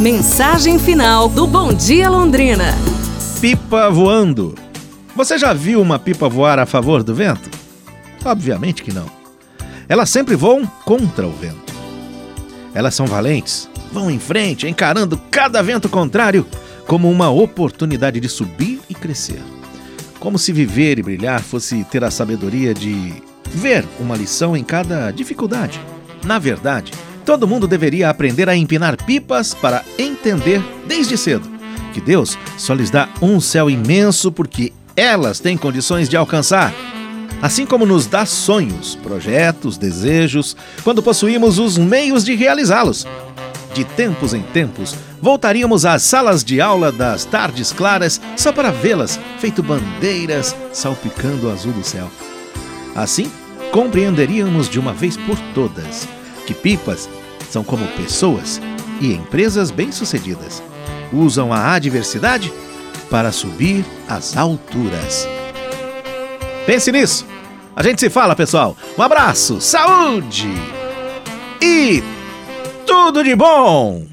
Mensagem final do Bom Dia Londrina. Pipa voando. Você já viu uma pipa voar a favor do vento? Obviamente que não. Elas sempre voam contra o vento. Elas são valentes, vão em frente, encarando cada vento contrário como uma oportunidade de subir e crescer. Como se viver e brilhar fosse ter a sabedoria de ver uma lição em cada dificuldade. Na verdade, todo mundo deveria aprender a empinar pipas para entender desde cedo que Deus só lhes dá um céu imenso porque elas têm condições de alcançar. Assim como nos dá sonhos, projetos, desejos, quando possuímos os meios de realizá-los. De tempos em tempos, voltaríamos às salas de aula das tardes claras só para vê-las feito bandeiras salpicando o azul do céu. Assim, compreenderíamos de uma vez por todas que pipas são como pessoas e empresas bem-sucedidas. Usam a adversidade para subir às alturas. Pense nisso. A gente se fala, pessoal. Um abraço, saúde e tudo de bom!